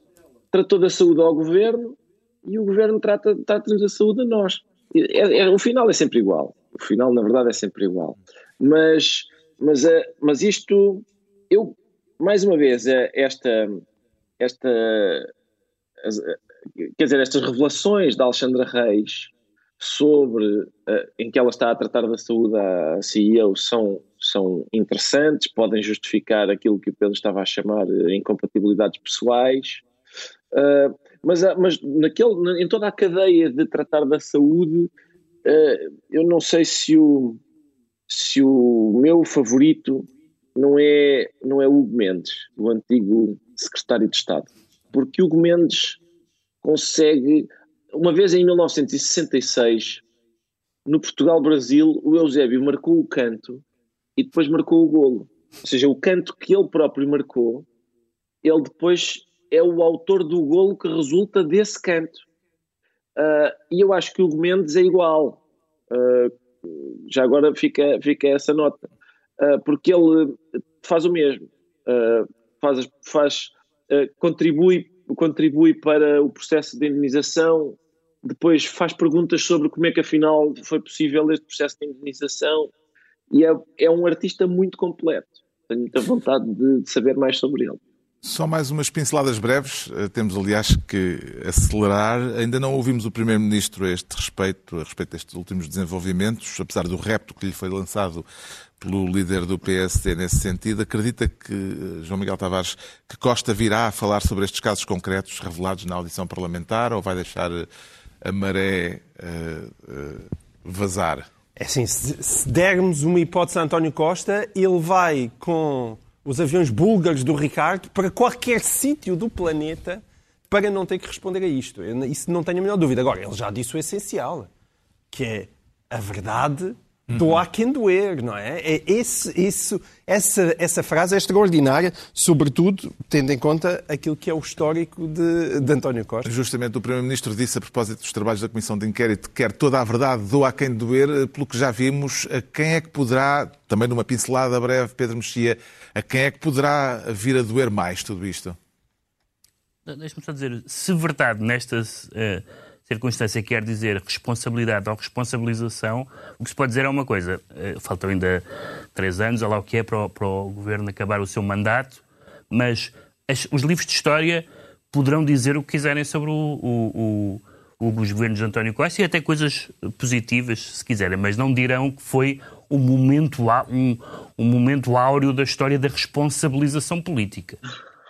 tratou da saúde ao governo e o governo trata, trata da saúde a nós. É, é, o final é sempre igual. O final, na verdade, é sempre igual. Mas, mas, é, mas isto, eu, mais uma vez, é, esta, esta, quer dizer, estas revelações da Alexandra Reis sobre uh, em que ela está a tratar da saúde à CEO são, são interessantes, podem justificar aquilo que o Pedro estava a chamar incompatibilidades pessoais, uh, mas, mas naquele, em toda a cadeia de tratar da saúde, uh, eu não sei se o, se o meu favorito não é, não é Hugo Mendes, o antigo secretário de Estado, porque Hugo Mendes consegue uma vez em 1966, no Portugal-Brasil, o Eusébio marcou o canto e depois marcou o golo. Ou seja, o canto que ele próprio marcou, ele depois é o autor do golo que resulta desse canto. Uh, e eu acho que o Mendes é igual. Uh, já agora fica, fica essa nota. Uh, porque ele faz o mesmo. faz, faz, contribui, contribui para o processo de indemnização, depois faz perguntas sobre como é que afinal foi possível este processo de indemnização e é, é um artista muito completo. Tenho muita vontade de, de saber mais sobre ele. Só mais umas pinceladas breves. Eh, temos, aliás, que acelerar. Ainda não ouvimos o Primeiro-Ministro a este respeito, a respeito destes últimos desenvolvimentos, apesar do repto que lhe foi lançado pelo líder do PSD nesse sentido. Acredita que, eh, João Miguel Tavares, que Costa virá a falar sobre estes casos concretos revelados na audição parlamentar ou vai deixar eh, a maré uh, uh, vazar? É assim, se, se dermos uma hipótese a António Costa, ele vai com os aviões búlgaros do Ricardo para qualquer sítio do planeta para não ter que responder a isto. Isso não tenho a menor dúvida. Agora, ele já disse o essencial, que é a verdade do há quem doer, não é? é esse, isso, essa, essa frase é extraordinária, sobretudo tendo em conta aquilo que é o histórico de, de António Costa. Justamente o Primeiro-Ministro disse a propósito dos trabalhos da Comissão de Inquérito que quer toda a verdade do há quem doer, pelo que já vimos, a quem é que poderá, também numa pincelada breve, Pedro Mexia, a quem é que poderá vir a doer mais tudo isto? Deixa-me só dizer, se verdade nestas... Uh circunstância quer dizer responsabilidade ou responsabilização, o que se pode dizer é uma coisa. Eh, faltam ainda três anos, olha lá o que é para o, para o governo acabar o seu mandato, mas as, os livros de história poderão dizer o que quiserem sobre o, o, o, os governos de António Costa e até coisas positivas, se quiserem, mas não dirão que foi um momento, um, um momento áureo da história da responsabilização política.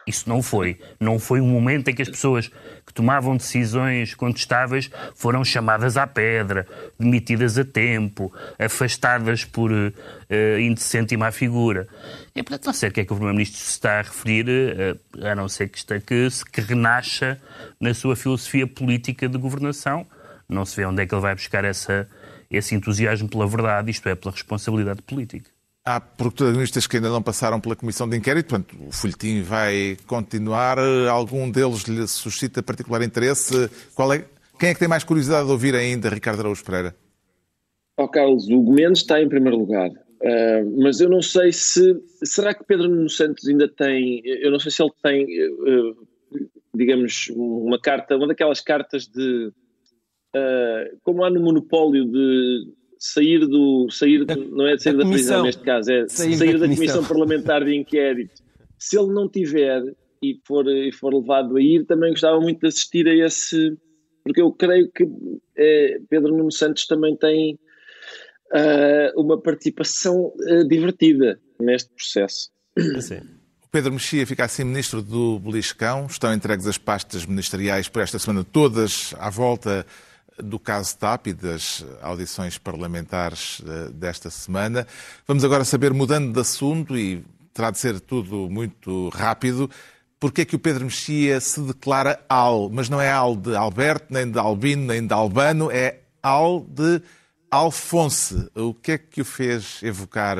Isso não foi. Não foi um momento em que as pessoas que tomavam decisões contestáveis foram chamadas à pedra, demitidas a tempo, afastadas por uh, indecente e má figura. E, portanto, não sei o que é que o Primeiro-Ministro se está a referir, uh, a não ser que, está, que, que renasça na sua filosofia política de governação. Não se vê onde é que ele vai buscar essa, esse entusiasmo pela verdade, isto é, pela responsabilidade política. Há protagonistas que ainda não passaram pela comissão de inquérito, portanto, o folhetim vai continuar. Algum deles lhe suscita particular interesse? Qual é, quem é que tem mais curiosidade de ouvir ainda, Ricardo Araújo Pereira? Oh, Carlos, o Gomes está em primeiro lugar. Uh, mas eu não sei se. Será que Pedro Nuno Santos ainda tem. Eu não sei se ele tem, uh, digamos, uma carta, uma daquelas cartas de. Uh, como há no monopólio de sair do. Sair do, não é de sair da, da prisão neste caso, é sair, sair da, da comissão. parlamentar de inquérito. Se ele não tiver e for, e for levado a ir, também gostava muito de assistir a esse. Porque eu creio que é, Pedro Nuno Santos também tem uh, uma participação uh, divertida neste processo. Sim. Pedro Mexia fica assim ministro do Beliscão. Estão entregues as pastas ministeriais por esta semana todas à volta do caso TAP e das audições parlamentares eh, desta semana. Vamos agora saber, mudando de assunto, e terá de ser tudo muito rápido, porque é que o Pedro Mexia se declara AL, mas não é AL de Alberto, nem de Albino, nem de Albano, é AL de Alfonso. O que é que o fez evocar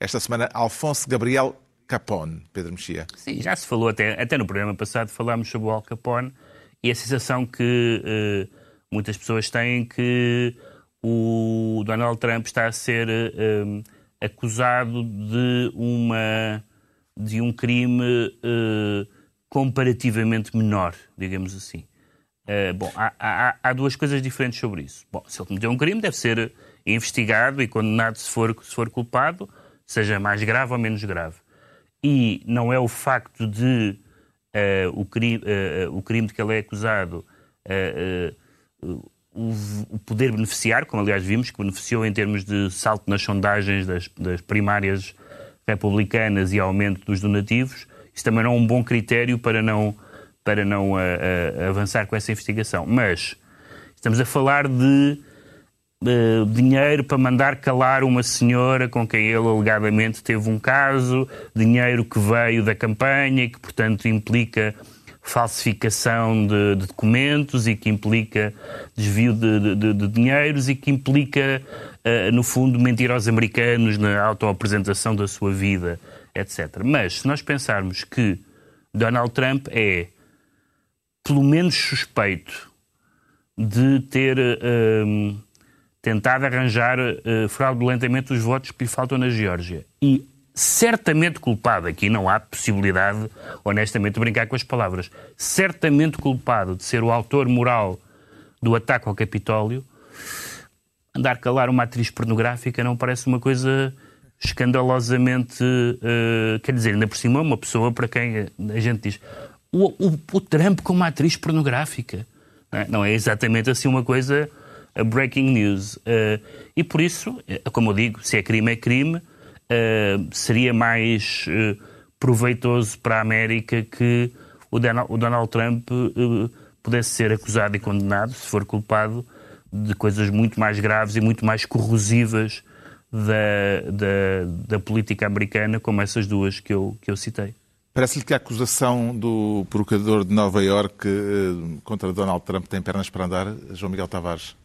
esta semana Alfonso Gabriel Capone, Pedro Mexia? Sim, já se falou, até, até no programa passado falámos sobre o Al Capone e a sensação que... Uh, muitas pessoas têm que o Donald Trump está a ser um, acusado de uma de um crime uh, comparativamente menor, digamos assim. Uh, bom, há, há, há, duas coisas diferentes sobre isso. Bom, se ele cometeu um crime, deve ser investigado e condenado se for, se for culpado, seja mais grave ou menos grave. E não é o facto de o, crime, o crime de que ele é acusado, o, poder beneficiar, como aliás vimos, que beneficiou em termos de salto nas sondagens das, das primárias republicanas e aumento dos donativos, isso também não é um bom critério para não, para não avançar com essa investigação. Mas estamos a falar de uh, dinheiro para mandar calar uma senhora com quem ele alegadamente teve um caso, dinheiro que veio da campanha e que, portanto, implica falsificação de, de documentos e que implica desvio de, de, de dinheiros e que implica, uh, no fundo, mentir aos americanos na autoapresentação da sua vida, etc. Mas se nós pensarmos que Donald Trump é pelo menos suspeito de ter uh, tentado arranjar uh, fraudulentamente os votos que lhe faltam na Geórgia. E certamente culpado, aqui não há possibilidade, honestamente, de brincar com as palavras, certamente culpado de ser o autor moral do ataque ao Capitólio, andar calar uma atriz pornográfica não parece uma coisa escandalosamente. Uh, quer dizer, ainda por cima, uma pessoa para quem a gente diz o, o, o Trump como atriz pornográfica. Não é, não é exatamente assim uma coisa breaking news. Uh, e por isso, eh, como eu digo, se é crime, é crime. Uh, seria mais uh, proveitoso para a América que o Donald, o Donald Trump pudesse ser acusado e condenado, se for culpado, de coisas muito mais graves e muito mais corrosivas da, da, da política americana, como essas duas que eu, que eu citei. Parece-lhe que a acusação do procurador de Nova Iorque contra Donald Trump tem pernas para andar, João Miguel Tavares?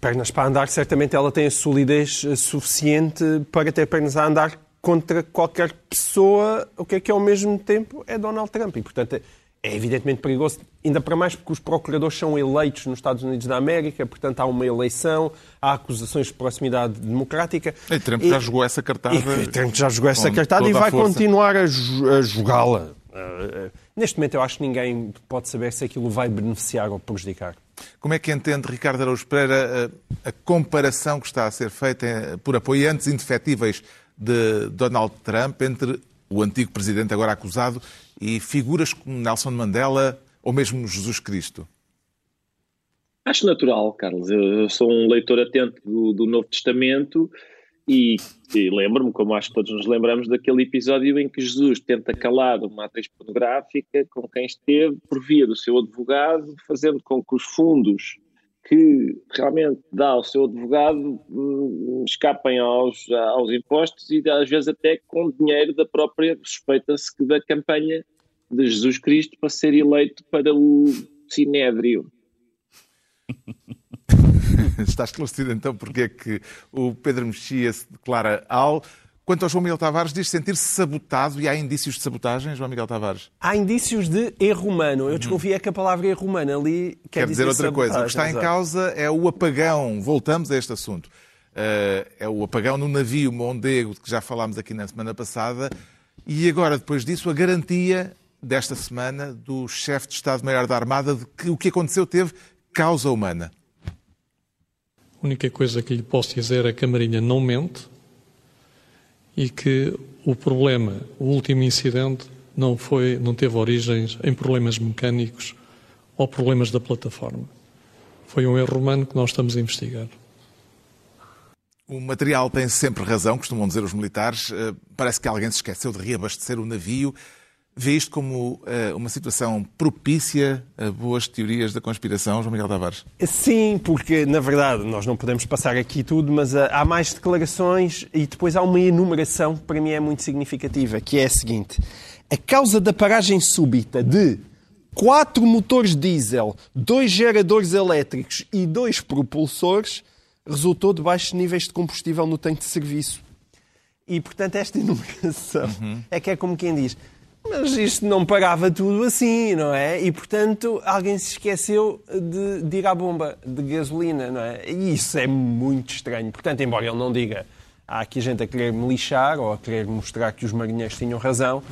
Pernas para andar, certamente ela tem a solidez suficiente para ter pernas a andar contra qualquer pessoa, o que é que ao mesmo tempo é Donald Trump. E, portanto, é evidentemente perigoso, ainda para mais porque os procuradores são eleitos nos Estados Unidos da América, portanto há uma eleição, há acusações de proximidade democrática. E Trump e, já jogou essa cartada. E, Trump já jogou essa cartada e vai continuar a, a jogá-la. Uh, uh, neste momento eu acho que ninguém pode saber se aquilo vai beneficiar ou prejudicar. Como é que entende Ricardo Araújo Pereira a, a comparação que está a ser feita eh, por apoiantes indefetíveis de Donald Trump entre o antigo presidente agora acusado e figuras como Nelson Mandela ou mesmo Jesus Cristo? Acho natural, Carlos. Eu sou um leitor atento do, do Novo Testamento e, e lembro-me, como acho que todos nos lembramos, daquele episódio em que Jesus tenta calar uma atriz pornográfica com quem esteve por via do seu advogado, fazendo com que os fundos que realmente dá ao seu advogado hum, escapem aos, aos impostos e às vezes até com dinheiro da própria, suspeita-se que da campanha de Jesus Cristo para ser eleito para o Sinédrio. Está esclarecido então porque é que o Pedro Mexia se declara al. Quanto ao João Miguel Tavares, diz sentir-se sabotado e há indícios de sabotagem, João Miguel Tavares? Há indícios de erro humano. Eu desconfio que a palavra erro humano ali quer, quer dizer, dizer outra coisa. O que está em causa é o apagão. Voltamos a este assunto. Uh, é o apagão no navio Mondego, de que já falámos aqui na semana passada. E agora, depois disso, a garantia desta semana do chefe de Estado-Maior da Armada de que o que aconteceu teve causa humana. A única coisa que lhe posso dizer é que a Marinha não mente e que o problema, o último incidente, não, foi, não teve origens em problemas mecânicos ou problemas da plataforma. Foi um erro humano que nós estamos a investigar. O material tem sempre razão, costumam dizer os militares. Eh, parece que alguém se esqueceu de reabastecer o navio. Vê isto como uh, uma situação propícia a boas teorias da conspiração, João Miguel Tavares? Sim, porque, na verdade, nós não podemos passar aqui tudo, mas uh, há mais declarações e depois há uma enumeração que para mim é muito significativa, que é a seguinte. A causa da paragem súbita de quatro motores diesel, dois geradores elétricos e dois propulsores resultou de baixos níveis de combustível no tanque de serviço. E, portanto, esta enumeração uhum. é que é como quem diz mas isto não parava tudo assim, não é? E, portanto, alguém se esqueceu de, de ir à bomba de gasolina, não é? E isso é muito estranho. Portanto, embora ele não diga há aqui gente a querer me lixar ou a querer mostrar que os marinheiros tinham razão,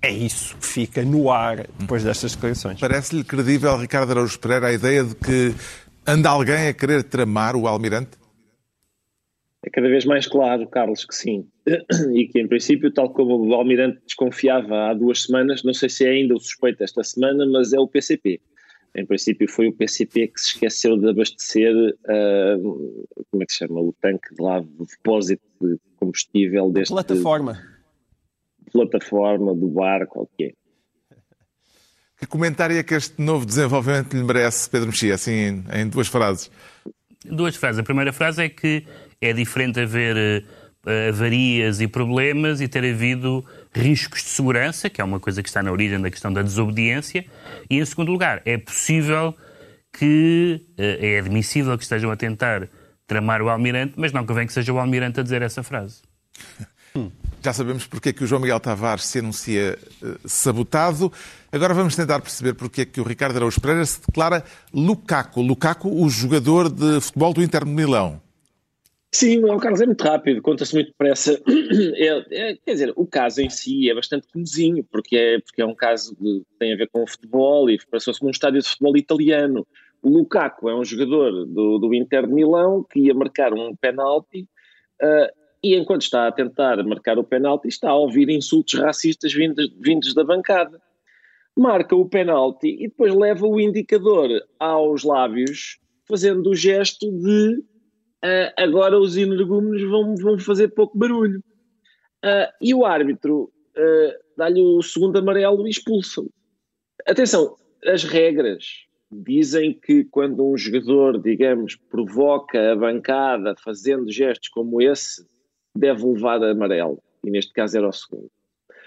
é isso que fica no ar depois destas declarações. Parece-lhe credível, Ricardo Araújo Pereira, a ideia de que anda alguém a querer tramar o almirante? É cada vez mais claro, Carlos, que sim. E que, em princípio, tal como o Almirante desconfiava há duas semanas, não sei se é ainda o suspeito esta semana, mas é o PCP. Em princípio, foi o PCP que se esqueceu de abastecer, uh, como é que se chama, o tanque de lá, do depósito de combustível deste... Plataforma. Plataforma, do barco, o que é. Que comentário é que este novo desenvolvimento lhe merece, Pedro Mexia, assim, em duas frases? Duas frases. A primeira frase é que é diferente haver uh, avarias e problemas e ter havido riscos de segurança, que é uma coisa que está na origem da questão da desobediência. E, em segundo lugar, é possível que, uh, é admissível que estejam a tentar tramar o almirante, mas não convém que seja o almirante a dizer essa frase. Já sabemos porque é que o João Miguel Tavares se anuncia uh, sabotado. Agora vamos tentar perceber porque é que o Ricardo Araújo Pereira se declara Lukaku. Lukaku, o jogador de futebol do Inter de Milão. Sim, o Carlos é muito rápido, conta-se muito depressa. É, é, quer dizer, o caso em si é bastante comezinho, porque é, porque é um caso que tem a ver com o futebol e passou-se num estádio de futebol italiano. O Lukaku é um jogador do, do Inter de Milão que ia marcar um penalti uh, e enquanto está a tentar marcar o penalti está a ouvir insultos racistas vindos, vindos da bancada. Marca o penalti e depois leva o indicador aos lábios fazendo o gesto de uh, agora os energúmenos vão, vão fazer pouco barulho. Uh, e o árbitro uh, dá-lhe o segundo amarelo e expulsa-o. Atenção, as regras dizem que quando um jogador, digamos, provoca a bancada fazendo gestos como esse, deve levar amarelo. E neste caso era o segundo.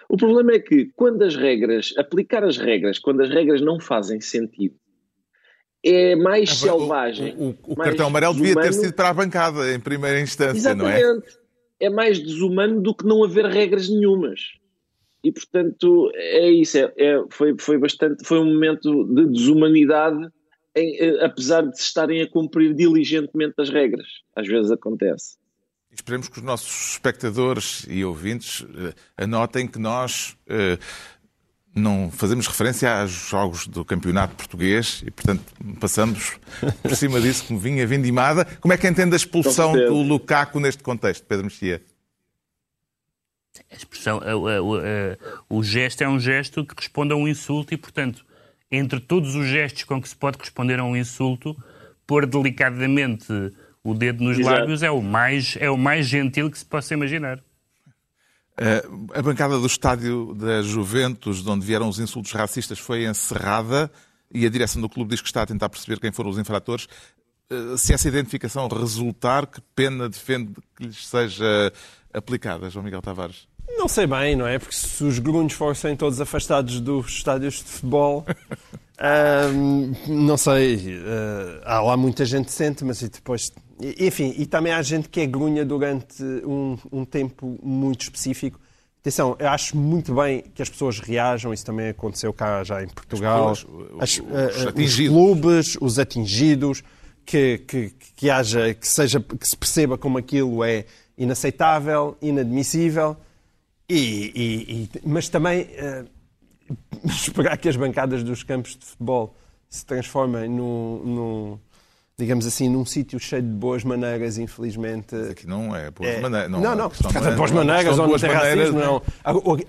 O problema é que quando as regras, aplicar as regras, quando as regras não fazem sentido, é mais selvagem. O, o, o mais cartão amarelo devia ter sido para a bancada em primeira instância, Exatamente. não é? É mais desumano do que não haver regras nenhumas. E portanto é isso, é, é foi, foi bastante, foi um momento de desumanidade, em, eh, apesar de se estarem a cumprir diligentemente as regras. Às vezes acontece. Esperemos que os nossos espectadores e ouvintes uh, anotem que nós uh, não fazemos referência aos jogos do campeonato português e, portanto, passamos por cima disso como vinha vindimada. Como é que entende a expulsão do Lukaku neste contexto, Pedro Mexia? A expressão, o gesto é um gesto que responde a um insulto e, portanto, entre todos os gestos com que se pode responder a um insulto, pôr delicadamente o dedo nos Exato. lábios é o, mais, é o mais gentil que se possa imaginar. Eh, a bancada do estádio da Juventus, de onde vieram os insultos racistas, foi encerrada e a direção do clube diz que está a tentar perceber quem foram os infratores. Eh, se essa identificação resultar, que pena defende que lhes seja aplicada, João Miguel Tavares? Não sei bem, não é? Porque se os grunhos fossem todos afastados dos estádios de futebol, não sei, uh, há lá muita gente decente, mas depois. Enfim, e também há gente que é grunha durante um, um tempo muito específico. Atenção, eu acho muito bem que as pessoas reajam, isso também aconteceu cá já em Portugal. As, os, uh, os, os clubes, os atingidos, que, que, que, haja, que, seja, que se perceba como aquilo é inaceitável, inadmissível, e, e, e mas também. Uh, esperar que as bancadas dos campos de futebol se transformem num, num digamos assim, num sítio cheio de boas maneiras, infelizmente. Mas aqui não é boas é, maneiras. Não, não, não, não é, boas maneiras ou não tem racismo, não.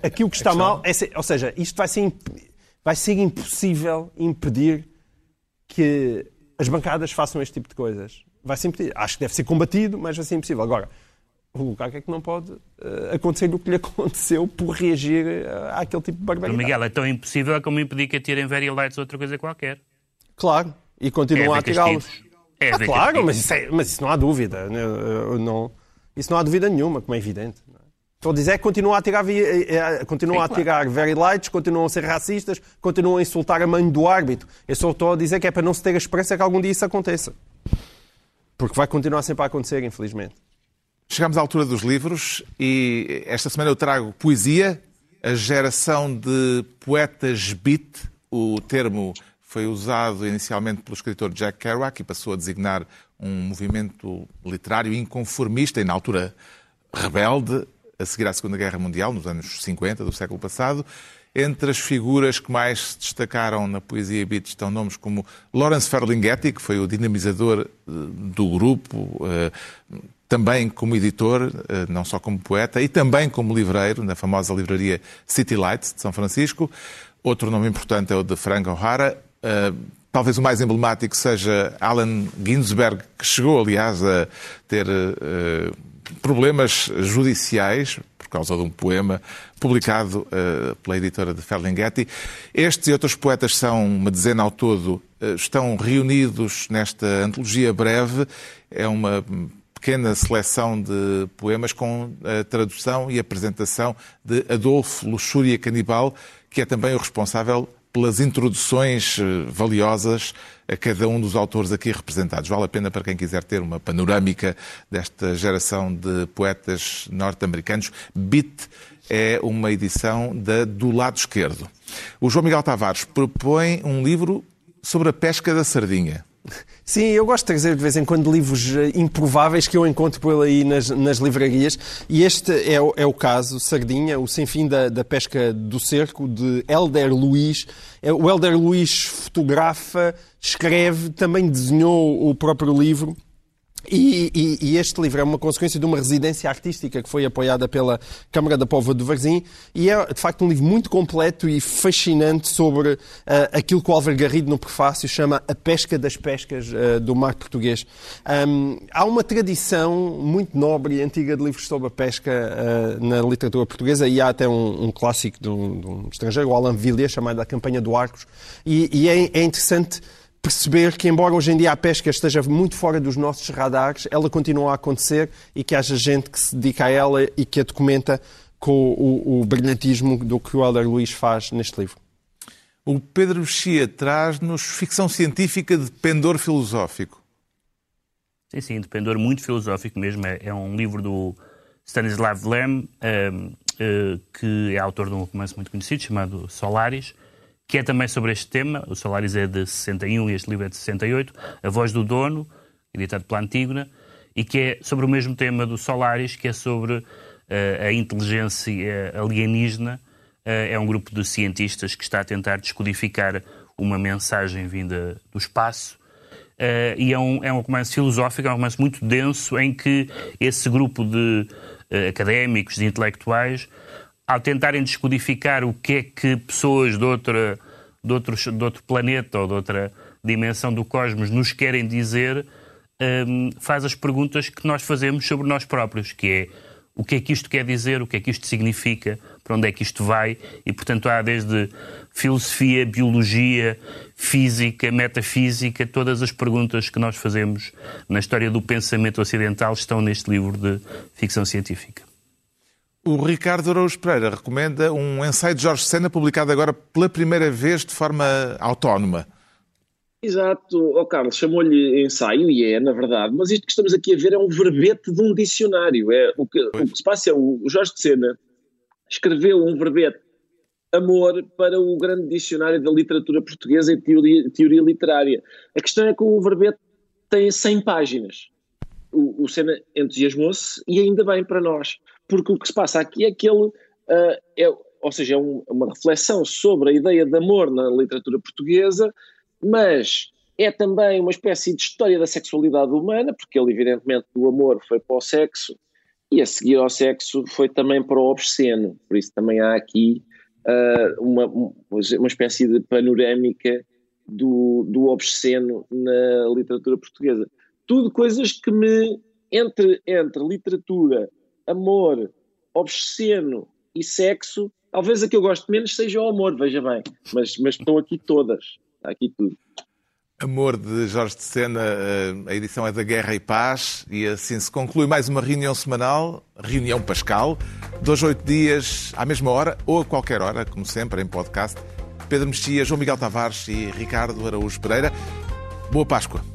Aquilo que está mal, é, ou seja, isto vai ser, vai ser impossível impedir que as bancadas façam este tipo de coisas. Vai ser impedir. Acho que deve ser combatido, mas vai ser impossível. Agora, o Lukaku é que não pode uh, acontecer o que lhe aconteceu por reagir uh, àquele tipo de barbaridade. Miguel, é tão impossível como impedir que atirem very lights ou outra coisa qualquer. Claro, e continuam é a atirá-los. É ah, claro, mas isso, é, mas isso, não há dúvida. Né? Não, isso não há dúvida nenhuma, como é evidente. Estou a dizer que continuam a atirar, continuam Sim, a atirar claro. very lights, continuam a ser racistas, continuam a insultar a mãe do árbitro. Eu só estou a dizer que é para não se ter a esperança que algum dia isso aconteça. Porque vai continuar sempre a acontecer, infelizmente. Chegamos à altura dos livros e esta semana eu trago poesia, a geração de poetas beat. O termo foi usado inicialmente pelo escritor Jack Kerouac e passou a designar um movimento literário inconformista e, na altura, rebelde, a seguir à Segunda Guerra Mundial, nos anos 50 do século passado. Entre as figuras que mais se destacaram na poesia beat estão nomes como Lawrence Ferlinghetti, que foi o dinamizador eh, do grupo, eh, também como editor, eh, não só como poeta, e também como livreiro, na famosa livraria City Lights de São Francisco. Outro nome importante é o de Frank O'Hara. Eh, talvez o mais emblemático seja Allen Ginsberg, que chegou, aliás, a ter uh, problemas judiciais por causa de um poema publicado uh, pela editora de Ferlinghetti. Estes e outros poetas são uma dezena ao todo, estão reunidos nesta antologia breve. É uma pequena seleção de poemas com a tradução e apresentação de Adolfo Luxúria Canibal, que é também o responsável pelas introduções eh, valiosas a cada um dos autores aqui representados. Vale a pena para quem quiser ter uma panorâmica desta geração de poetas norte-americanos. Beat é uma edição da do lado esquerdo. O João Miguel Tavares propõe um livro sobre a pesca da sardinha. Sim, eu gosto de trazer de vez em quando livros eh, improváveis que eu encontro por aí nas, nas livrarias e este é, o, é o caso, Sardinha, o Sem Fim da, da Pesca do Cerco, de Helder Luiz. É, o Helder Luiz fotografa, escreve, também desenhou o próprio livro. E, e, e, este livro é uma consequência de uma residência artística que foi apoiada pela Câmara da Póvoa do Varzim e é, de facto, um livro muito completo e fascinante sobre uh, aquilo que o Álvaro Garrido, no prefácio, chama a pesca das pescas uh, do mar português. Um, há uma tradição muito nobre e antiga de livros sobre a pesca uh, na literatura portuguesa e há até um, um clássico de um, de um, estrangeiro, o Alain Villiers, chamado A Campanha do Arcos, e, e é, é interessante perceber que, embora hoje em dia a pesca esteja muito fora dos nossos radares, ela continua a acontecer e que haja gente que se dedica a ela e que a documenta com o, o brilhantismo do que o Helder Luís faz neste livro. O Pedro Mexia traz-nos ficção científica de pendor filosófico. Sim, sim, de pendor muito filosófico mesmo. É, é um livro do Stanislav Lem, uh, uh, que é autor de um romance muito conhecido chamado Solaris, que é também sobre este tema. O Solaris é de 61 e este livro é de 68. A Voz do Dono, editado pela Antígona, e que é sobre o mesmo tema do Solaris, que é sobre uh, a inteligência alienígena. Uh, é um grupo de cientistas que está a tentar descodificar uma mensagem vinda do espaço. Uh, e é um, é um romance filosófico, é um romance muito denso, em que esse grupo de académicos, de intelectuais, ao tentarem descodificar o que é que pessoas de, outra, de, outros, de outro planeta ou de outra dimensão do cosmos nos querem dizer, um, faz as perguntas que nós fazemos sobre nós próprios, que é o que é que isto quer dizer, o que é que isto significa, para onde é que isto vai, e portanto há desde filosofia, biologia, física, metafísica, todas as perguntas que nós fazemos na história do pensamento ocidental estão neste livro de ficção científica. O Ricardo Araújo Pereira recomenda um ensaio de Jorge Sena publicado agora pela primeira vez de forma autónoma. Exato, oh, Carlos, chamou-lhe ensaio e é, na verdade, mas isto que estamos aqui a ver é um verbete de um dicionário. É, o, que, o que se passa é o Jorge de Sena escreveu um verbete amor para o grande dicionário da literatura portuguesa e teoria, teoria literária. A questão é que o verbete tem 100 páginas. O, o Sena entusiasmou-se e ainda bem para nós porque o que se passa aqui é que ele, uh, é, ou seja, é um, uma reflexão sobre a ideia de amor na literatura portuguesa, mas é também uma espécie de história da sexualidade humana, porque ele, evidentemente, do amor foi para o sexo e a seguir ao sexo foi também para o obsceno. Por isso também há aqui uh, uma, uma espécie de panorâmica do, do obsceno na literatura portuguesa. Tudo coisas que me, entre, entre literatura amor, obsceno e sexo, talvez a que eu gosto menos seja o amor, veja bem, mas, mas estão aqui todas, está aqui tudo. Amor de Jorge de Sena, eh, a edição é da Guerra e Paz e assim se conclui mais uma reunião semanal, reunião Pascal, dois, oito dias à mesma hora ou a qualquer hora, como sempre, em podcast. Pedro Mexia, João Miguel Tavares e Ricardo Araújo Pereira. Boa Páscoa.